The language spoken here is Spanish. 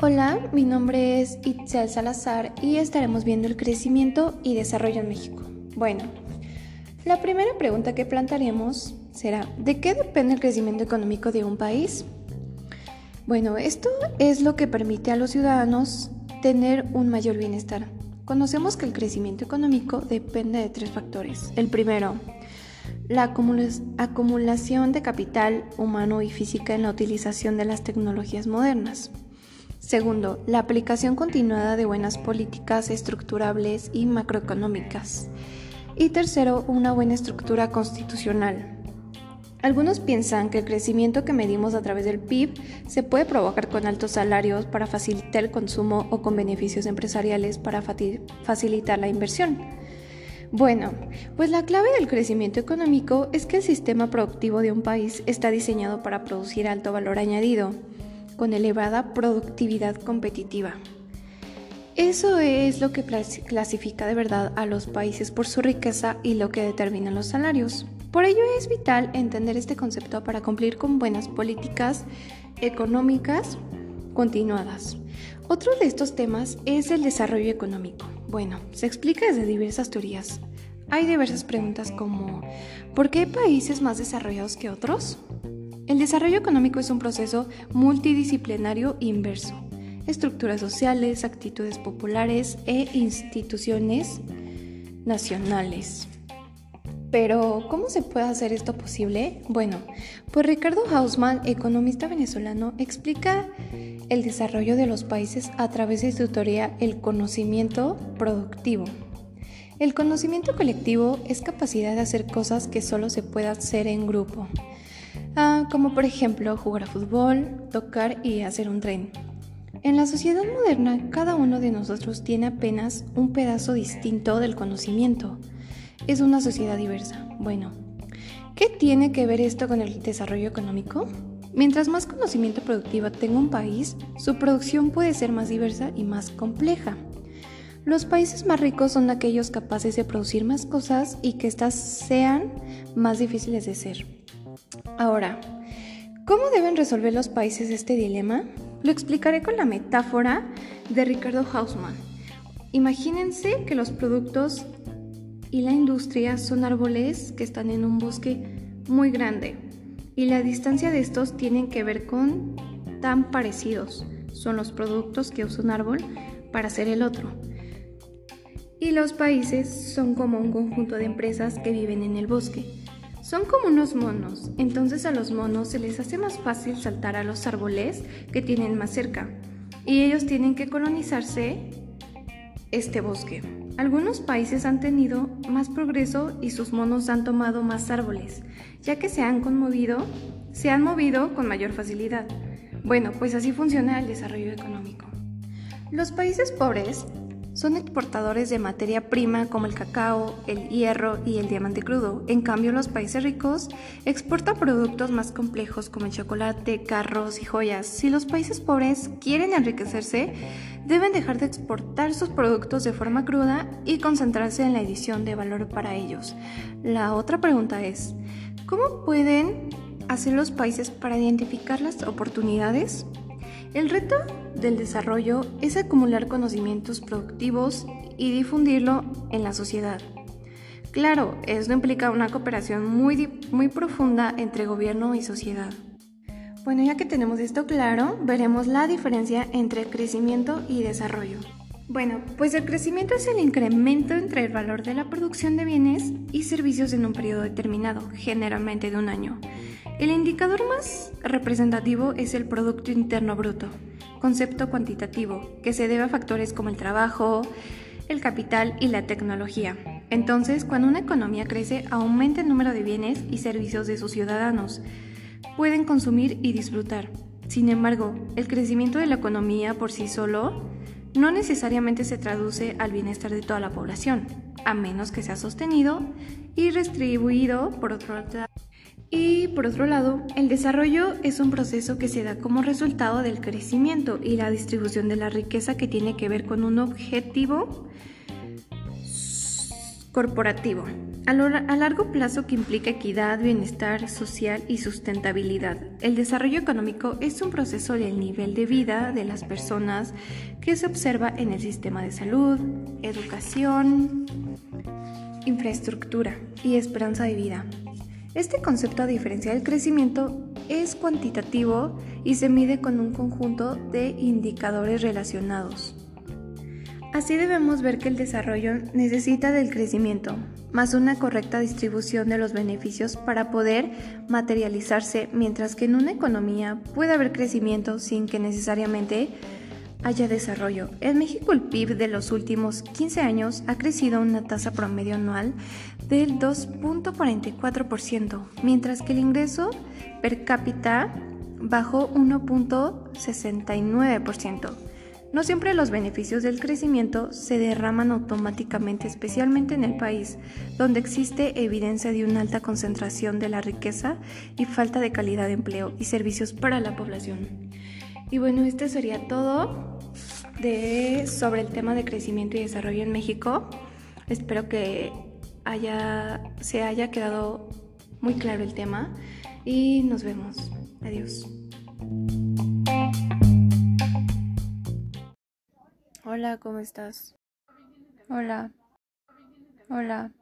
Hola, mi nombre es Itzel Salazar y estaremos viendo el crecimiento y desarrollo en México. Bueno, la primera pregunta que plantearemos será, ¿de qué depende el crecimiento económico de un país? Bueno, esto es lo que permite a los ciudadanos tener un mayor bienestar. Conocemos que el crecimiento económico depende de tres factores. El primero, la acumulación de capital humano y física en la utilización de las tecnologías modernas. Segundo, la aplicación continuada de buenas políticas estructurables y macroeconómicas. Y tercero, una buena estructura constitucional. Algunos piensan que el crecimiento que medimos a través del PIB se puede provocar con altos salarios para facilitar el consumo o con beneficios empresariales para facilitar la inversión. Bueno, pues la clave del crecimiento económico es que el sistema productivo de un país está diseñado para producir alto valor añadido con elevada productividad competitiva. Eso es lo que clasifica de verdad a los países por su riqueza y lo que determina los salarios. Por ello es vital entender este concepto para cumplir con buenas políticas económicas continuadas. Otro de estos temas es el desarrollo económico. Bueno, se explica desde diversas teorías. Hay diversas preguntas como ¿por qué hay países más desarrollados que otros? El desarrollo económico es un proceso multidisciplinario inverso. Estructuras sociales, actitudes populares e instituciones nacionales. Pero, ¿cómo se puede hacer esto posible? Bueno, pues Ricardo Hausmann, economista venezolano, explica el desarrollo de los países a través de su teoría el conocimiento productivo. El conocimiento colectivo es capacidad de hacer cosas que solo se puede hacer en grupo. Ah, como por ejemplo jugar a fútbol, tocar y hacer un tren. En la sociedad moderna, cada uno de nosotros tiene apenas un pedazo distinto del conocimiento. Es una sociedad diversa. Bueno, ¿qué tiene que ver esto con el desarrollo económico? Mientras más conocimiento productivo tenga un país, su producción puede ser más diversa y más compleja. Los países más ricos son aquellos capaces de producir más cosas y que éstas sean más difíciles de ser. Ahora, ¿cómo deben resolver los países este dilema? Lo explicaré con la metáfora de Ricardo Hausmann. Imagínense que los productos y la industria son árboles que están en un bosque muy grande y la distancia de estos tienen que ver con tan parecidos. Son los productos que usa un árbol para hacer el otro. Y los países son como un conjunto de empresas que viven en el bosque. Son como unos monos, entonces a los monos se les hace más fácil saltar a los árboles que tienen más cerca, y ellos tienen que colonizarse este bosque. Algunos países han tenido más progreso y sus monos han tomado más árboles, ya que se han conmovido, se han movido con mayor facilidad. Bueno, pues así funciona el desarrollo económico. Los países pobres son exportadores de materia prima como el cacao, el hierro y el diamante crudo. En cambio, los países ricos exportan productos más complejos como el chocolate, carros y joyas. Si los países pobres quieren enriquecerse, deben dejar de exportar sus productos de forma cruda y concentrarse en la edición de valor para ellos. La otra pregunta es, ¿cómo pueden hacer los países para identificar las oportunidades? El reto del desarrollo es acumular conocimientos productivos y difundirlo en la sociedad. Claro, esto implica una cooperación muy, muy profunda entre gobierno y sociedad. Bueno, ya que tenemos esto claro, veremos la diferencia entre crecimiento y desarrollo. Bueno, pues el crecimiento es el incremento entre el valor de la producción de bienes y servicios en un periodo determinado, generalmente de un año. El indicador más representativo es el Producto Interno Bruto, concepto cuantitativo que se debe a factores como el trabajo, el capital y la tecnología. Entonces, cuando una economía crece, aumenta el número de bienes y servicios de sus ciudadanos. Pueden consumir y disfrutar. Sin embargo, el crecimiento de la economía por sí solo no necesariamente se traduce al bienestar de toda la población, a menos que sea sostenido y distribuido por otro lado y por otro lado, el desarrollo es un proceso que se da como resultado del crecimiento y la distribución de la riqueza que tiene que ver con un objetivo corporativo. a, largo plazo que implica equidad, bienestar social y sustentabilidad. El desarrollo económico es un proceso del nivel de vida de las personas que se observa en el sistema de salud, educación, infraestructura y esperanza de vida. Este concepto, a diferencia del crecimiento, es cuantitativo y se mide con un conjunto de indicadores relacionados. Así debemos ver que el desarrollo necesita del crecimiento, más una correcta distribución de los beneficios para poder materializarse, mientras que en una economía puede haber crecimiento sin que necesariamente haya desarrollo. En México el PIB de los últimos 15 años ha crecido a una tasa promedio anual del 2.44%, mientras que el ingreso per cápita bajó 1.69%. No siempre los beneficios del crecimiento se derraman automáticamente, especialmente en el país, donde existe evidencia de una alta concentración de la riqueza y falta de calidad de empleo y servicios para la población. Y bueno, esto sería todo de, sobre el tema de crecimiento y desarrollo en México. Espero que haya, se haya quedado muy claro el tema y nos vemos. Adiós. Hola, ¿cómo estás? Hola. Hola.